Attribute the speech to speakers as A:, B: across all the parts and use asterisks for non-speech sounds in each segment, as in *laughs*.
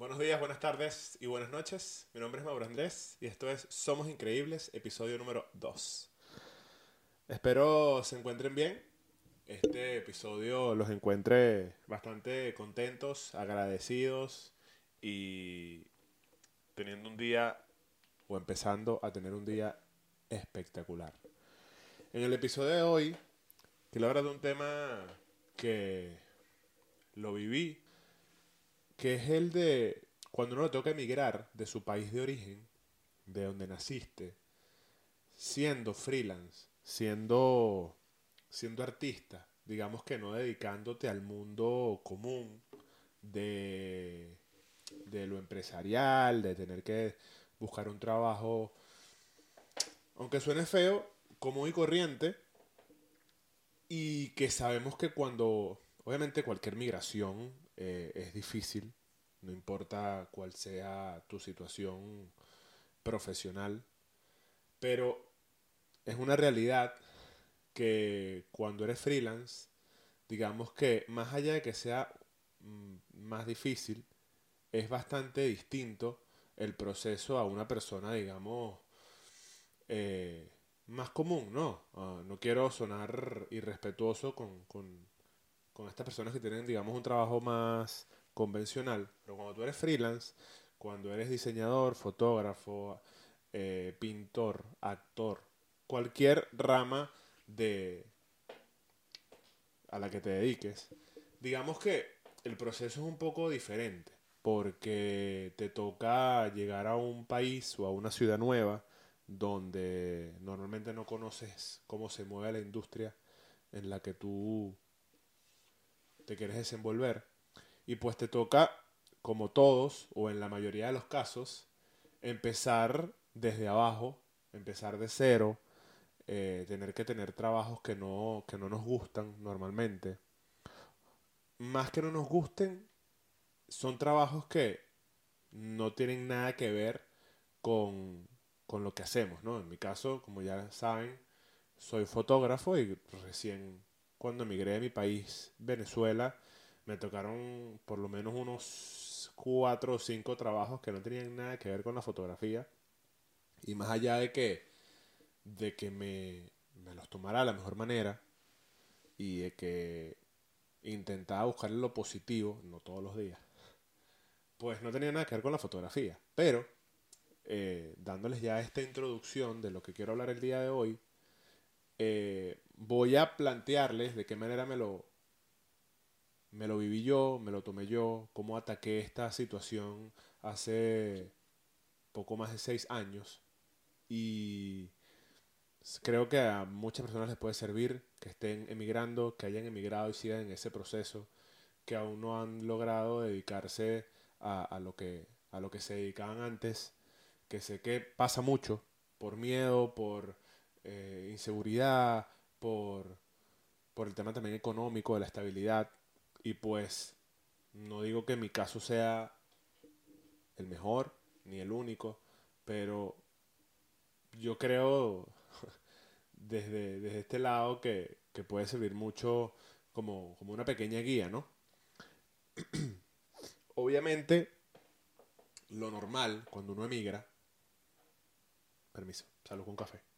A: Buenos días, buenas tardes y buenas noches. Mi nombre es Mauro Andrés y esto es Somos Increíbles, episodio número 2. Espero se encuentren bien. Este episodio los encuentre bastante contentos, agradecidos y teniendo un día o empezando a tener un día espectacular. En el episodio de hoy quiero hablar de un tema que lo viví que es el de cuando uno le toca emigrar de su país de origen, de donde naciste, siendo freelance, siendo, siendo artista, digamos que no dedicándote al mundo común de, de lo empresarial, de tener que buscar un trabajo, aunque suene feo, común y corriente, y que sabemos que cuando, obviamente cualquier migración eh, es difícil, no importa cuál sea tu situación profesional, pero es una realidad que cuando eres freelance, digamos que más allá de que sea mm, más difícil, es bastante distinto el proceso a una persona, digamos, eh, más común, ¿no? Ah, no quiero sonar irrespetuoso con, con, con estas personas que tienen, digamos, un trabajo más convencional, pero cuando tú eres freelance, cuando eres diseñador, fotógrafo, eh, pintor, actor, cualquier rama de a la que te dediques, digamos que el proceso es un poco diferente, porque te toca llegar a un país o a una ciudad nueva donde normalmente no conoces cómo se mueve la industria en la que tú te quieres desenvolver. Y pues te toca, como todos, o en la mayoría de los casos, empezar desde abajo, empezar de cero, eh, tener que tener trabajos que no, que no nos gustan normalmente. Más que no nos gusten, son trabajos que no tienen nada que ver con, con lo que hacemos, ¿no? En mi caso, como ya saben, soy fotógrafo y recién cuando emigré de mi país, Venezuela, me tocaron por lo menos unos cuatro o cinco trabajos que no tenían nada que ver con la fotografía. Y más allá de que, de que me, me los tomara de la mejor manera y de que intentaba buscarle lo positivo, no todos los días, pues no tenía nada que ver con la fotografía. Pero, eh, dándoles ya esta introducción de lo que quiero hablar el día de hoy, eh, voy a plantearles de qué manera me lo, me lo viví yo, me lo tomé yo, cómo ataqué esta situación hace poco más de seis años. Y creo que a muchas personas les puede servir que estén emigrando, que hayan emigrado y sigan en ese proceso, que aún no han logrado dedicarse a, lo, que, a lo que se dedicaban antes, que sé que pasa mucho por miedo, por eh, inseguridad, por, por el tema también económico, de la estabilidad. Y pues no digo que mi caso sea el mejor ni el único, pero yo creo *laughs* desde, desde este lado que, que puede servir mucho como, como una pequeña guía, ¿no? *clears throat* Obviamente, lo normal cuando uno emigra, permiso, salud con café.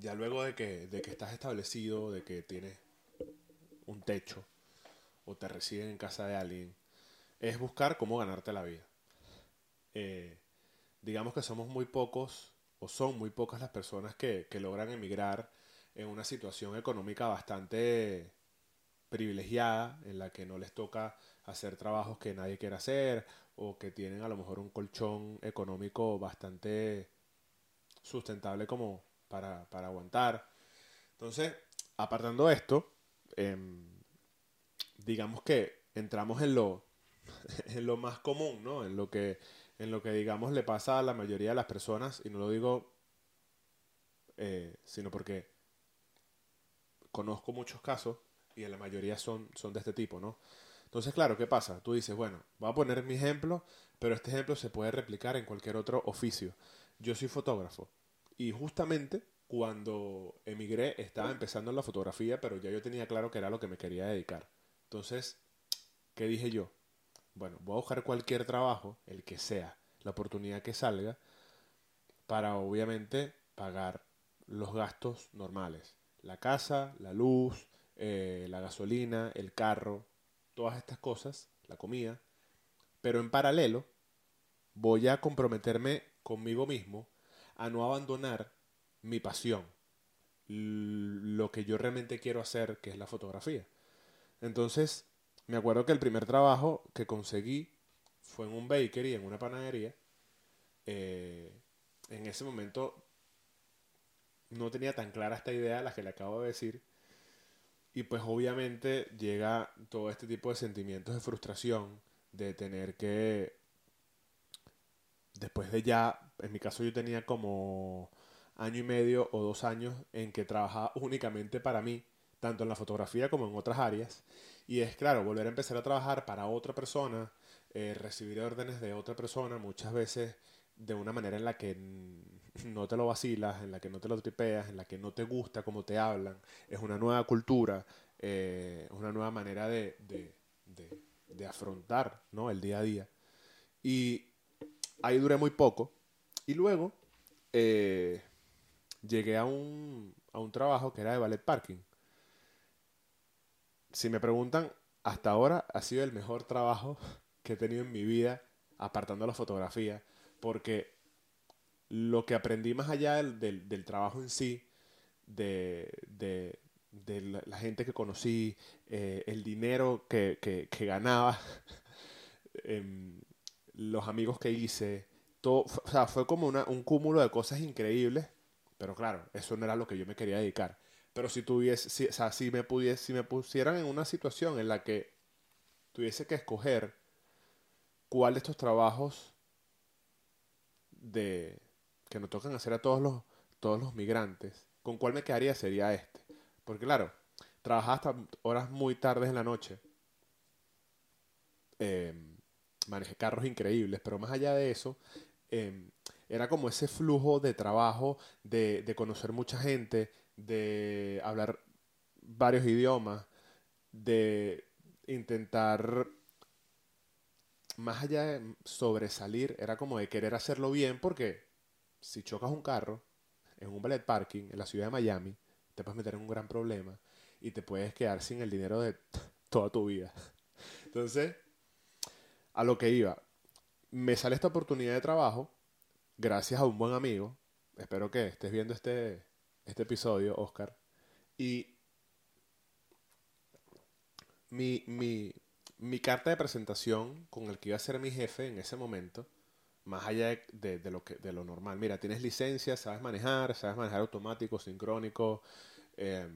A: Ya luego de que, de que estás establecido, de que tienes un techo o te residen en casa de alguien, es buscar cómo ganarte la vida. Eh, digamos que somos muy pocos o son muy pocas las personas que, que logran emigrar en una situación económica bastante privilegiada, en la que no les toca hacer trabajos que nadie quiere hacer o que tienen a lo mejor un colchón económico bastante sustentable como, para, para aguantar. Entonces, apartando esto, em, digamos que entramos en lo, *laughs* en lo más común, ¿no? En lo que, en lo que digamos le pasa a la mayoría de las personas, y no lo digo eh, sino porque conozco muchos casos y en la mayoría son, son de este tipo, ¿no? Entonces, claro, ¿qué pasa? Tú dices, bueno, voy a poner mi ejemplo, pero este ejemplo se puede replicar en cualquier otro oficio. Yo soy fotógrafo. Y justamente cuando emigré estaba empezando en la fotografía, pero ya yo tenía claro que era lo que me quería dedicar. Entonces, ¿qué dije yo? Bueno, voy a buscar cualquier trabajo, el que sea, la oportunidad que salga, para obviamente pagar los gastos normales. La casa, la luz, eh, la gasolina, el carro, todas estas cosas, la comida. Pero en paralelo, voy a comprometerme conmigo mismo a no abandonar mi pasión, lo que yo realmente quiero hacer, que es la fotografía. Entonces, me acuerdo que el primer trabajo que conseguí fue en un bakery, en una panadería. Eh, en ese momento no tenía tan clara esta idea, la que le acabo de decir. Y pues obviamente llega todo este tipo de sentimientos de frustración, de tener que, después de ya, en mi caso yo tenía como año y medio o dos años en que trabajaba únicamente para mí, tanto en la fotografía como en otras áreas. Y es claro, volver a empezar a trabajar para otra persona, eh, recibir órdenes de otra persona, muchas veces de una manera en la que no te lo vacilas, en la que no te lo tripeas, en la que no te gusta cómo te hablan. Es una nueva cultura, eh, una nueva manera de, de, de, afrontar ¿no? el día a día. Y ahí duré muy poco. Y luego eh, llegué a un, a un trabajo que era de ballet parking. Si me preguntan, hasta ahora ha sido el mejor trabajo *laughs* que he tenido en mi vida, apartando la fotografía porque lo que aprendí más allá del, trabajo en sí, de, la, gente que conocí, eh, el dinero que, ganaba, *laughs* em, los amigos que hice, todo, o sea, fue como un cúmulo de cosas increíbles, pero claro, eso no era lo que yo me quería dedicar. Pero si tuviese, o sea, si me pudiese, si me pusieran en una situación en la que tuviese que escoger cuál de estos trabajos de que nos tocan hacer a todos los, todos los migrantes, ¿con cuál me quedaría? Sería este. Porque claro, trabajaba hasta horas muy tardes en la noche. Eh, manejé carros increíbles, pero más allá de eso, em, era como ese flujo de trabajo, de, de conocer mucha gente, de hablar varios idiomas, de intentar más allá de sobresalir, era como de querer hacerlo bien, porque si chocas un carro en un ballet parking en la ciudad de Miami, te puedes meter en un gran problema y te puedes quedar sin el dinero de *laughs* toda tu vida. Entonces, a lo que iba, me sale esta oportunidad de trabajo gracias a un buen amigo. Espero que estés viendo este, este episodio, Oscar. Y mi, mi, mi carta de presentación con el que iba a ser mi jefe en ese momento, más allá de, lo, que, de lo normal. Mira, tienes licencia, sabes manejar, sabes manejar automático, sincrónico, eh,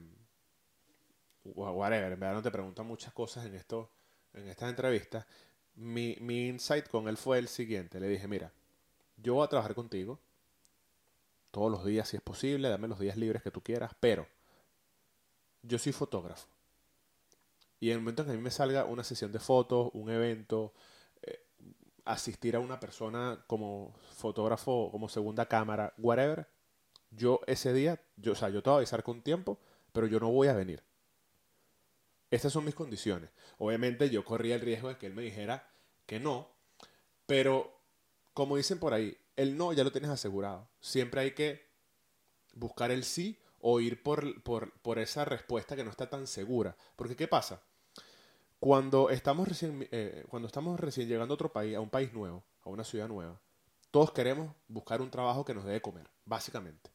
A: whatever. En verdad no te preguntan muchas cosas en, en estas entrevistas. Mi, mi insight con él fue el siguiente. Le dije, mira, yo voy a trabajar contigo todos los días si es posible, dame los días libres que tú quieras, pero yo soy fotógrafo y en el momento en que a mí me salga una sesión de fotos, un evento, eh, asistir a una persona como fotógrafo, como segunda cámara, whatever, yo ese día, yo, o sea, yo te voy a avisar con tiempo, pero yo no voy a venir. Estas son mis condiciones. Obviamente yo corría el riesgo de que él me dijera que no, pero como dicen por ahí, el no ya lo tienes asegurado. Siempre hay que buscar el sí o ir por, por, esa respuesta que no está tan segura. Porque ¿qué pasa? Cuando estamos, recién, eh, cuando estamos recién llegando a otro país, a un país nuevo, a una ciudad nueva, todos queremos buscar un trabajo que nos dé comer, básicamente.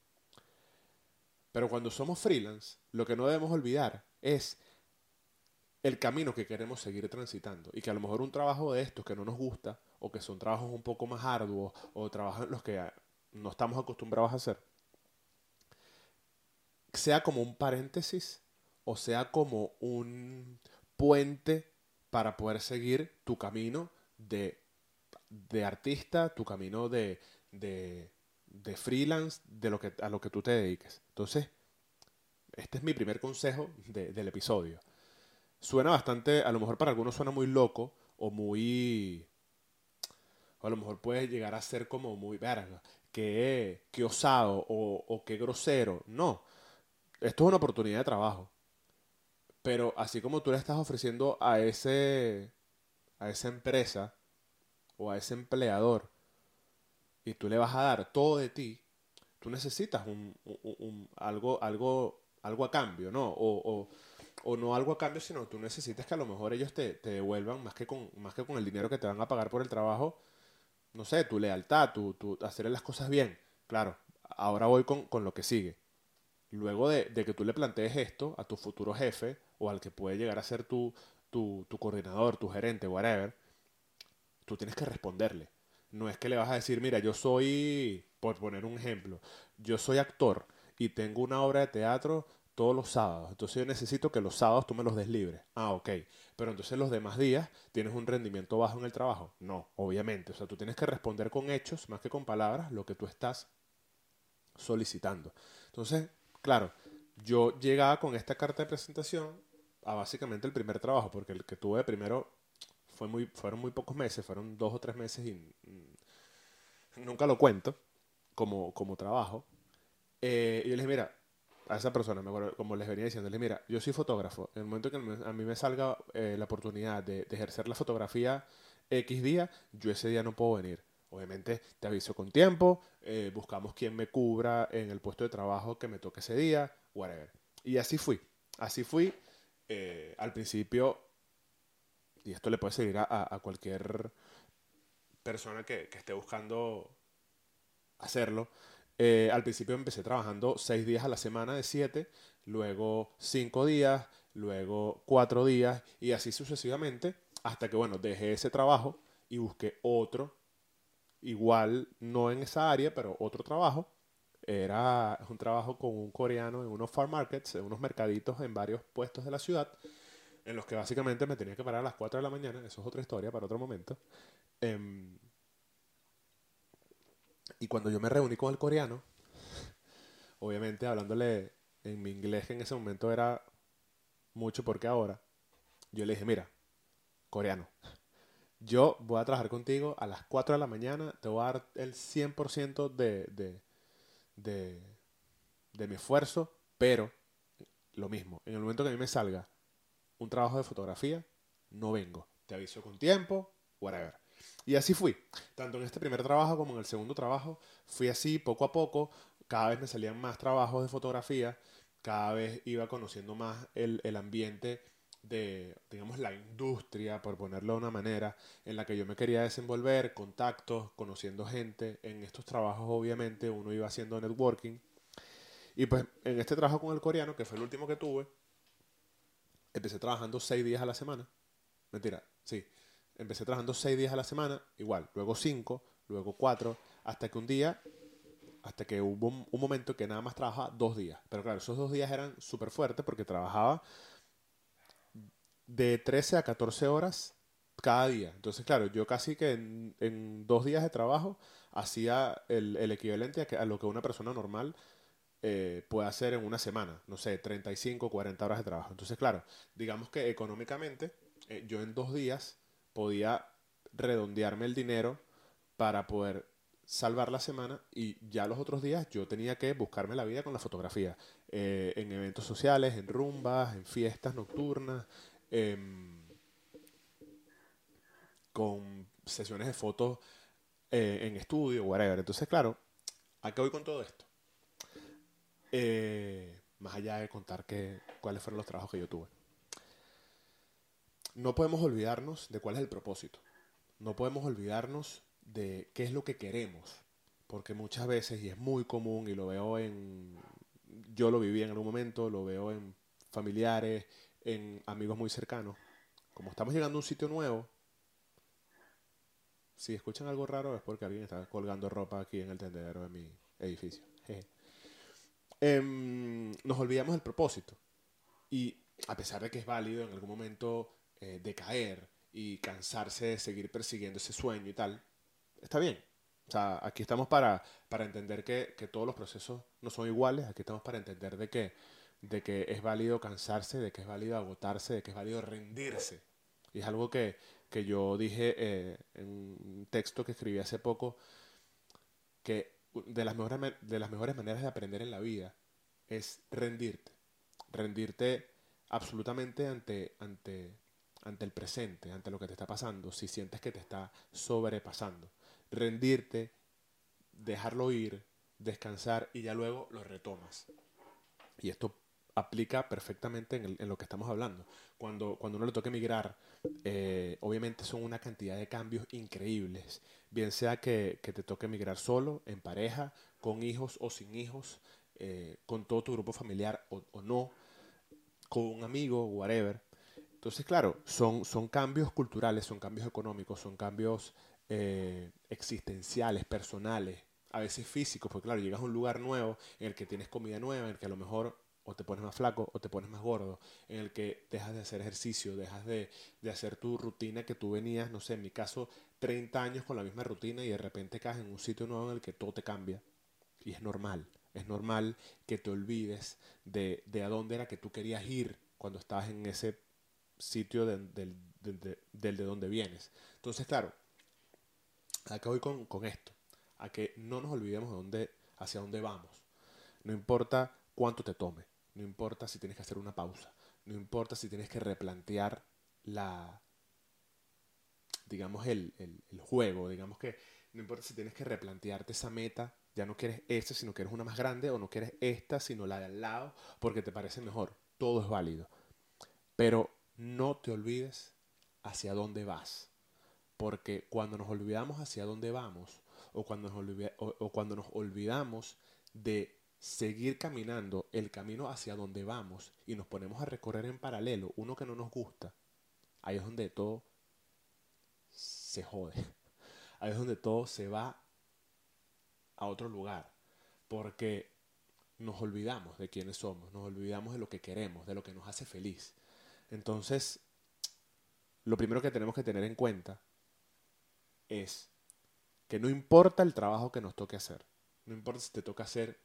A: Pero cuando somos freelance, lo que no debemos olvidar es el camino que queremos seguir transitando. Y que a lo mejor un trabajo de estos que no nos gusta, o que son trabajos un poco más arduos, o trabajos en los que no estamos acostumbrados a hacer, sea como un paréntesis o sea como un puente para poder seguir tu camino de, de artista, tu camino de, de, de, freelance, de lo que, a lo que tú te dediques. Entonces, este es mi primer consejo del episodio. Suena bastante, a lo mejor para algunos suena muy loco o muy... O a lo mejor puede llegar a ser como muy verga, que, que osado o, o que grosero. No, esto es una oportunidad de trabajo. Pero así como tú le estás ofreciendo a ese a esa empresa o a ese empleador y tú le vas a dar todo de ti, tú necesitas un, algo, algo, algo a cambio, ¿no? O, o, no algo a cambio, sino tú necesitas que a lo mejor ellos te, te, devuelvan más que, con, más que con el dinero que te van a pagar por el trabajo, no sé, tu lealtad, tu, tu hacer las cosas bien. Claro, ahora voy con, con lo que sigue. Luego de, de, que tú le plantees esto a tu futuro jefe o al que puede llegar a ser tu, tu, tu coordinador, tu gerente, whatever, tú tienes que responderle. No es que le vas a decir, mira, yo soy, por poner un ejemplo, yo soy actor y tengo una obra de teatro todos los sábados. Entonces yo necesito que los sábados tú me los des libres. Ah, ok. Pero entonces los demás días tienes un rendimiento bajo en el trabajo. No, obviamente. O sea, tú tienes que responder con hechos más que con palabras lo que tú estás solicitando. Entonces, claro, yo llegaba con esta carta de presentación a básicamente el primer trabajo, porque el que tuve primero fue muy, fueron muy pocos meses, fueron dos o tres meses y mm, nunca lo cuento como, como trabajo. Eh, y yo le dije, mira, a esa persona, como les venía diciendo, le dije, mira, yo soy fotógrafo. En el momento que a mí me salga eh, la oportunidad de, ejercer la fotografía X día, yo ese día no puedo venir. Obviamente te aviso con tiempo, eh, buscamos quien me cubra en el puesto de trabajo que me toque ese día, whatever. Y así fui. Así fui. al principio y esto le puede seguir a, cualquier persona que, esté buscando hacerlo. Eh, al principio empecé trabajando seis días a la semana de siete, luego cinco días, luego cuatro días y así sucesivamente hasta que, bueno, dejé ese trabajo y busqué otro, igual no en esa área, pero otro trabajo. Era un trabajo con un coreano en unos farm markets, en unos mercaditos en varios puestos de la ciudad en los que básicamente me tenía que parar a las 4 de la mañana, eso es otra historia para otro momento. Em, y cuando yo me reuní con el coreano, obviamente hablándole en mi inglés, que en ese momento era mucho porque ahora, yo le dije, mira, coreano, yo voy a trabajar contigo a las 4 de la mañana, te voy a dar el 100% de, de, de, de mi esfuerzo, pero lo mismo, en el momento que a mí me salga un trabajo de fotografía, no vengo. Te aviso con tiempo, whatever. Y así fui. Tanto en este primer trabajo como en el segundo trabajo, fui así poco a poco. Cada vez me salían más trabajos de fotografía. Cada vez iba conociendo más el, el ambiente de, digamos, la industria, por ponerlo de una manera, en la que yo me quería desenvolver, contactos, conociendo gente. En estos trabajos, obviamente, uno iba haciendo networking. Y pues en este trabajo con el coreano, que fue el último que tuve, empecé trabajando seis días a la semana. Mentira, sí. Empecé trabajando seis días a la semana, igual. Luego cinco, luego cuatro, hasta que un día, hasta que hubo un, momento que nada más trabajaba dos días. Pero claro, esos dos días eran súper fuertes porque trabajaba de 13 a 14 horas cada día. Entonces, claro, yo casi que en, dos días de trabajo hacía el, equivalente a, a, lo que una persona normal eh, puede hacer en una semana, no sé, 35, 40 horas de trabajo. Entonces, claro, digamos que económicamente eh, yo en dos días podía redondearme el dinero para poder salvar la semana y ya los otros días yo tenía que buscarme la vida con la fotografía, eh, en eventos sociales, en rumbas, en fiestas nocturnas, em, con sesiones de fotos en estudio, whatever. Entonces, claro, ¿a qué voy con todo esto? Eh, más allá de contar que, cuáles fueron los trabajos que yo tuve. No podemos olvidarnos de cuál es el propósito. No podemos olvidarnos de qué es lo que queremos. Porque muchas veces, y es muy común, y lo veo en... Yo lo viví en algún momento, lo veo en familiares, en amigos muy cercanos. Como estamos llegando a un sitio nuevo, si escuchan algo raro es porque alguien está colgando ropa aquí en el tendedero de mi edificio. *laughs* Em, nos olvidamos del propósito. Y a pesar de que es válido en algún momento eh, decaer y cansarse de seguir persiguiendo ese sueño y tal, está bien. O sea, aquí estamos para, para entender que, que, todos los procesos no son iguales, aquí estamos para entender de que, de que es válido cansarse, de que es válido agotarse, de que es válido rendirse. Y es algo que, que yo dije eh, en un texto que escribí hace poco, que de las, mejores, de las mejores maneras de aprender en la vida es rendirte. Rendirte absolutamente ante, ante ante el presente, ante lo que te está pasando, si sientes que te está sobrepasando. Rendirte, dejarlo ir, descansar y ya luego lo retomas. Y esto aplica perfectamente en, lo que estamos hablando. Cuando, cuando uno le toque emigrar, eh, obviamente son una cantidad de cambios increíbles. Bien sea que, te toque emigrar solo, en pareja, con hijos o sin hijos, eh, con todo tu grupo familiar o, no, con un amigo, whatever. Entonces, claro, son, cambios culturales, son cambios económicos, son cambios eh, existenciales, personales, a veces físicos, porque claro, llegas a un lugar nuevo en el que tienes comida nueva, en el que a lo mejor o te pones más flaco o te pones más gordo, en el que dejas de hacer ejercicio, dejas de, hacer tu rutina que tú venías, no sé, en mi caso, 30 años con la misma rutina y de repente caes en un sitio nuevo en el que todo te cambia. Y es normal, es normal que te olvides de, de a dónde era que tú querías ir cuando estabas en ese sitio del de, de, donde vienes. Entonces, claro, acá voy con, con esto, a que no nos olvidemos de dónde, hacia dónde vamos. No importa cuánto te tome, no importa si tienes que hacer una pausa, no importa si tienes que replantear la, digamos, el, el, juego, digamos que no importa si tienes que replantearte esa meta, ya no quieres esta, sino quieres una más grande, o no quieres esta, sino la de al lado, porque te parece mejor. Todo es válido. Pero no te olvides hacia dónde vas. Porque cuando nos olvidamos hacia dónde vamos, o cuando nos, olvidamos de seguir caminando el camino hacia donde vamos y nos ponemos a recorrer en paralelo uno que no nos gusta, ahí es donde todo se jode. *laughs* Ahí es donde todo se va a otro lugar. Porque nos olvidamos de quiénes somos, nos olvidamos de lo que queremos, de lo que nos hace feliz. Entonces, lo primero que tenemos que tener en cuenta es que no importa el trabajo que nos toque hacer, no importa si te toca hacer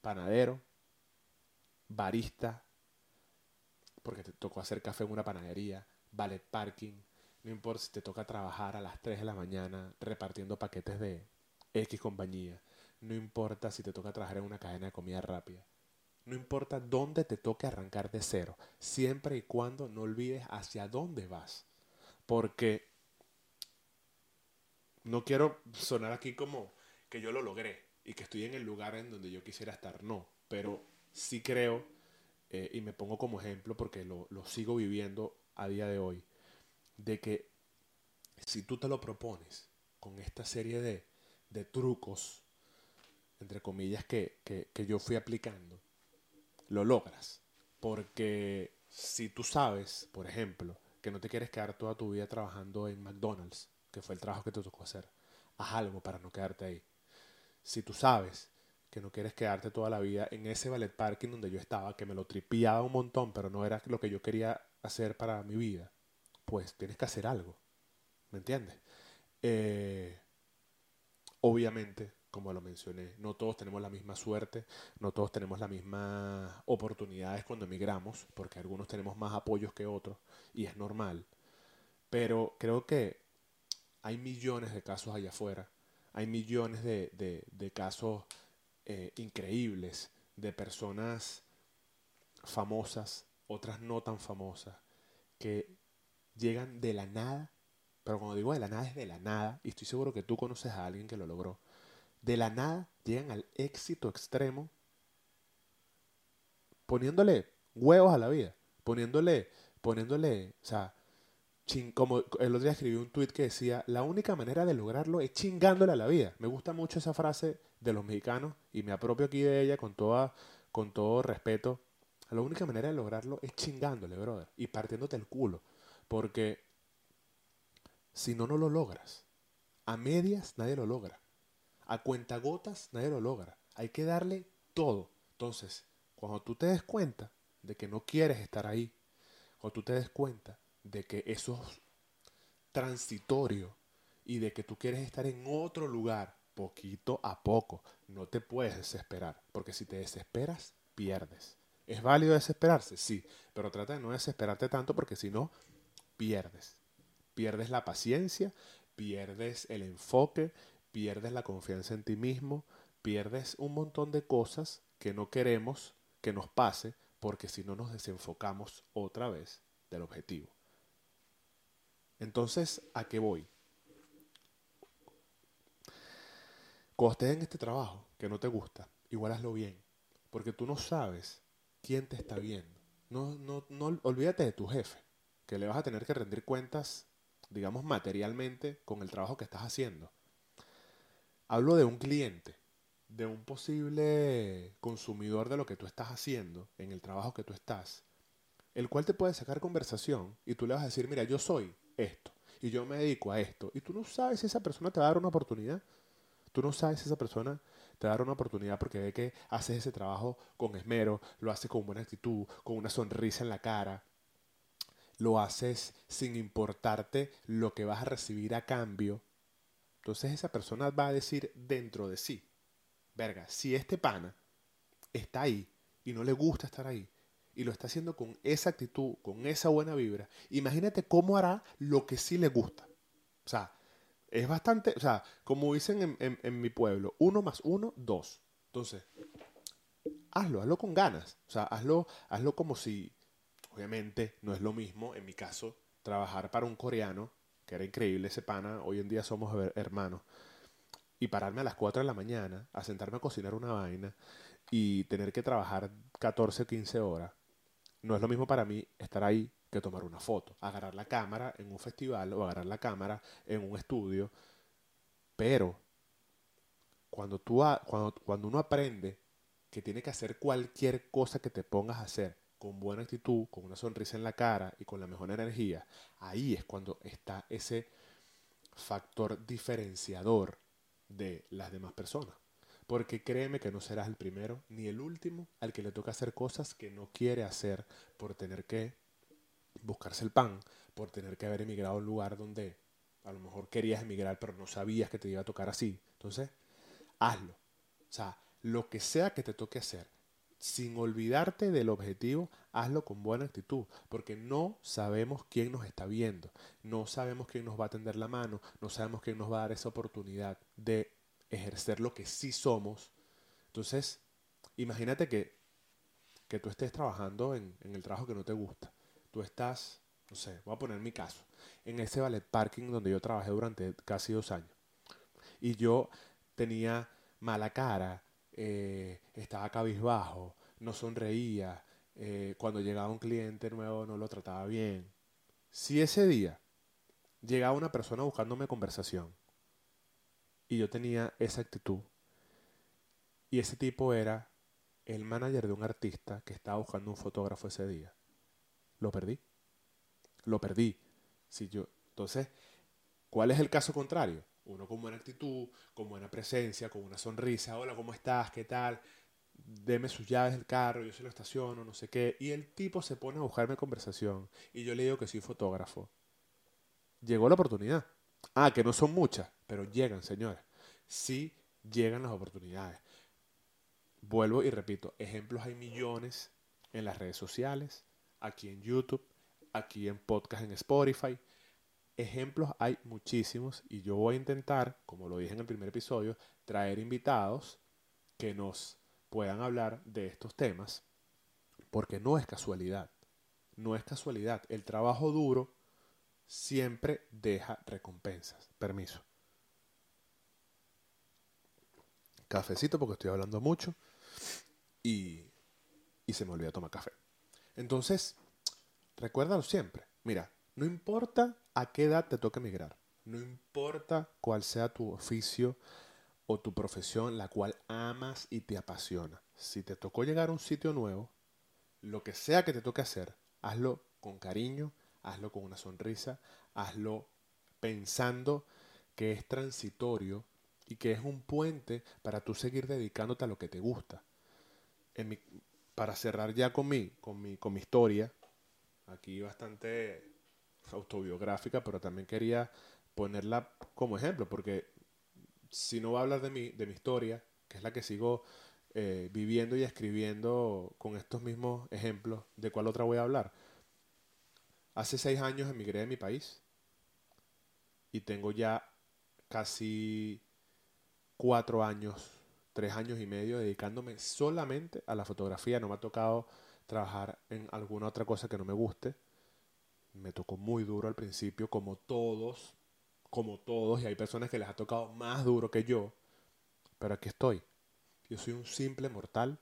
A: panadero, barista, porque te tocó hacer café en una panadería, ballet parking, no importa si te toca trabajar a las 3 de la mañana repartiendo paquetes de X compañía, no importa si te toca trabajar en una cadena de comida rápida, no importa dónde te toque arrancar de cero, siempre y cuando no olvides hacia dónde vas, porque no quiero sonar aquí como que yo lo logré, y que estoy en el lugar en donde yo quisiera estar, no, pero sí creo, eh, y me pongo como ejemplo porque lo, lo sigo viviendo a día de hoy, de que si tú te lo propones con esta serie de, de trucos, entre comillas, que, que, que, yo fui aplicando, lo logras. Porque si tú sabes, por ejemplo, que no te quieres quedar toda tu vida trabajando en McDonald's, que fue el trabajo que te tocó hacer, haz algo para no quedarte ahí si tú sabes que no quieres quedarte toda la vida en ese ballet parking donde yo estaba, que me lo tripiaba un montón, pero no era lo que yo quería hacer para mi vida, pues tienes que hacer algo. ¿Me entiendes? Eh, obviamente, como lo mencioné, no todos tenemos la misma suerte, no todos tenemos las mismas oportunidades cuando emigramos, porque algunos tenemos más apoyos que otros, y es normal. Pero creo que hay millones de casos allá afuera hay millones de, casos eh, increíbles de personas famosas, otras no tan famosas, que llegan de la nada, pero cuando digo de la nada es de la nada, y estoy seguro que tú conoces a alguien que lo logró, de la nada llegan al éxito extremo poniéndole huevos a la vida, poniéndole, poniéndole, o sea, como el otro día escribí un tweet que decía, la única manera de lograrlo es chingándole a la vida. Me gusta mucho esa frase de los mexicanos y me apropio aquí de ella con, toda, con todo respeto. La única manera de lograrlo es chingándole, brother, y partiéndote el culo. Porque si no, no lo logras. A medias nadie lo logra. A cuentagotas nadie lo logra. Hay que darle todo. Entonces, cuando tú te des cuenta de que no quieres estar ahí, cuando tú te des cuenta de que eso es transitorio y de que tú quieres estar en otro lugar poquito a poco. No te puedes desesperar, porque si te desesperas, pierdes. ¿Es válido desesperarse? Sí, pero trata de no desesperarte tanto porque si no, pierdes. Pierdes la paciencia, pierdes el enfoque, pierdes la confianza en ti mismo, pierdes un montón de cosas que no queremos que nos pase porque si no nos desenfocamos otra vez del objetivo. Entonces, ¿a qué voy? Cuando en este trabajo que no te gusta, igual hazlo bien. Porque tú no sabes quién te está viendo. No, no, no olvídate de tu jefe, que le vas a tener que rendir cuentas, digamos, materialmente con el trabajo que estás haciendo. Hablo de un cliente, de un posible consumidor de lo que tú estás haciendo, en el trabajo que tú estás, el cual te puede sacar conversación y tú le vas a decir, mira, yo soy esto y yo me dedico a esto. Y tú no sabes si esa persona te va a dar una oportunidad. Tú no sabes si esa persona te va a dar una oportunidad porque ve que haces ese trabajo con esmero, lo haces con buena actitud, con una sonrisa en la cara. Lo haces sin importarte lo que vas a recibir a cambio. Entonces esa persona va a decir dentro de sí, verga, si este pana está ahí y no le gusta estar ahí, y lo está haciendo con esa actitud, con esa buena vibra, imagínate cómo hará lo que sí le gusta. O sea, es bastante, o sea, como dicen en, mi pueblo, uno más uno, dos. Entonces, hazlo, hazlo con ganas. O sea, hazlo, hazlo como si, obviamente, no es lo mismo, en mi caso, trabajar para un coreano, que era increíble ese pana, hoy en día somos hermanos, y pararme a las 4 de la mañana, a sentarme a cocinar una vaina y tener que trabajar 14 o 15 horas no es lo mismo para mí estar ahí que tomar una foto, agarrar la cámara en un festival o agarrar la cámara en un estudio. Pero cuando, tú cuando, cuando uno aprende que tiene que hacer cualquier cosa que te pongas a hacer con buena actitud, con una sonrisa en la cara y con la mejor energía, ahí es cuando está ese factor diferenciador de las demás personas. Porque créeme que no serás el primero ni el último al que le toca hacer cosas que no quiere hacer por tener que buscarse el pan, por tener que haber emigrado a un lugar donde a lo mejor querías emigrar pero no sabías que te iba a tocar así. Entonces, hazlo. O sea, lo que sea que te toque hacer, sin olvidarte del objetivo, hazlo con buena actitud, porque no sabemos quién nos está viendo, no sabemos quién nos va a tender la mano, no sabemos quién nos va a dar esa oportunidad de ejercer lo que sí somos. Entonces, imagínate que, que tú estés trabajando en, en, el trabajo que no te gusta. Tú estás, no sé, voy a poner mi caso, en ese ballet parking donde yo trabajé durante casi dos años. Y yo tenía mala cara, eh, estaba cabizbajo, no sonreía, eh, cuando llegaba un cliente nuevo no lo trataba bien. Si ese día llegaba una persona buscándome conversación y yo tenía esa actitud. Y ese tipo era el manager de un artista que estaba buscando un fotógrafo ese día. Lo perdí. Lo perdí. Si yo, entonces, ¿cuál es el caso contrario? Uno con buena actitud, con buena presencia, con una sonrisa. Hola, ¿cómo estás? ¿Qué tal? Deme sus llaves del carro, yo se lo estaciono, no sé qué. Y el tipo se pone a buscarme conversación. Y yo le digo que soy fotógrafo. Llegó la oportunidad. Ah, que no son muchas, pero llegan, señores. Sí llegan las oportunidades. Vuelvo y repito, ejemplos hay millones en las redes sociales, aquí en YouTube, aquí en podcast en Spotify. Ejemplos hay muchísimos y yo voy a intentar, como lo dije en el primer episodio, traer invitados que nos puedan hablar de estos temas, porque no es casualidad, no es casualidad. El trabajo duro siempre deja recompensas. Permiso. Cafecito porque estoy hablando mucho y, y se me olvida tomar café. Entonces, recuérdalo siempre. Mira, no importa a qué edad te toque emigrar, no importa cuál sea tu oficio o tu profesión, la cual amas y te apasiona. Si te tocó llegar a un sitio nuevo, lo que sea que te toque hacer, hazlo con cariño, hazlo con una sonrisa, hazlo pensando que es transitorio y que es un puente para tú seguir dedicándote a lo que te gusta. En para cerrar ya con mi, con, mi, con mi historia, aquí bastante autobiográfica, pero también quería ponerla como ejemplo, porque si no hablar de mi, de mi historia, que es la que sigo eh, viviendo y escribiendo con estos mismos ejemplos, ¿de cuál otra voy a hablar? Hace seis años emigré de mi país y tengo ya casi cuatro años, tres años y medio dedicándome solamente a la fotografía. No me ha tocado trabajar en alguna otra cosa que no me guste. Me tocó muy duro al principio, como todos, como todos, y hay personas que les ha tocado más duro que yo, pero aquí estoy. Yo soy un simple mortal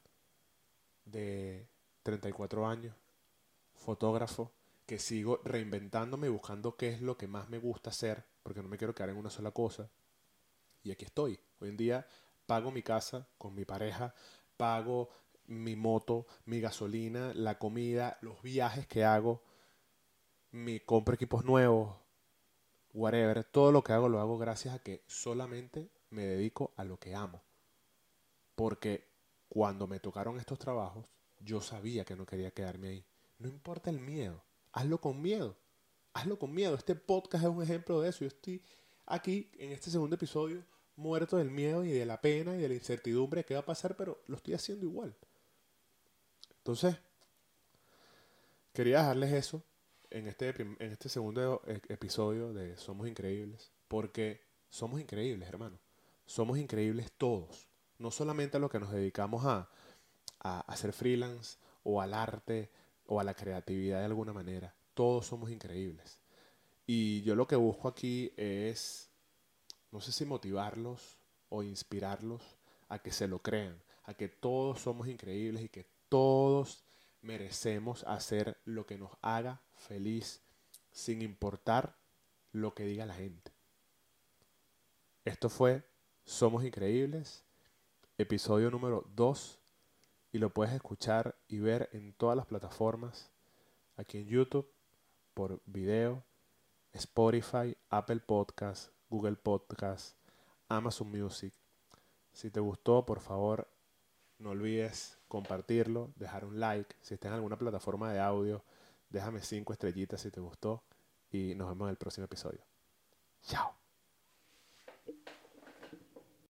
A: de 34 años, fotógrafo, que sigo reinventándome y buscando qué es lo que más me gusta hacer, porque no me quiero quedar en una sola cosa. Y aquí estoy. Hoy en día pago mi casa con mi pareja, pago mi moto, mi gasolina, la comida, los viajes que hago, mi compro equipos nuevos, whatever, todo lo que hago lo hago gracias a que solamente me dedico a lo que amo. Porque cuando me tocaron estos trabajos, yo sabía que no quería quedarme ahí. No importa el miedo, hazlo con miedo. Hazlo con miedo. Este podcast es un ejemplo de eso. Yo estoy aquí en este segundo episodio muerto del miedo y de la pena y de la incertidumbre de qué va a pasar, pero lo estoy haciendo igual. Entonces, quería dejarles eso en este, en este segundo e, episodio de Somos Increíbles, porque somos increíbles, hermano. Somos increíbles todos. No solamente a lo que nos dedicamos a, a hacer freelance o al arte o a la creatividad de alguna manera. Todos somos increíbles. Y yo lo que busco aquí es no sé si motivarlos o inspirarlos a que se lo crean, a que todos somos increíbles y que todos merecemos hacer lo que nos haga feliz sin importar lo que diga la gente. Esto fue Somos Increíbles, episodio número 2, y lo puedes escuchar y ver en todas las plataformas, aquí en YouTube, por video, Spotify, Apple Podcasts, Google Podcast, Amazon Music. Si te gustó, por favor, no olvides compartirlo, dejar un like. Si estás en alguna plataforma de audio, Déjame cinco estrellitas si te gustó y nos vemos en el próximo episodio. Chao.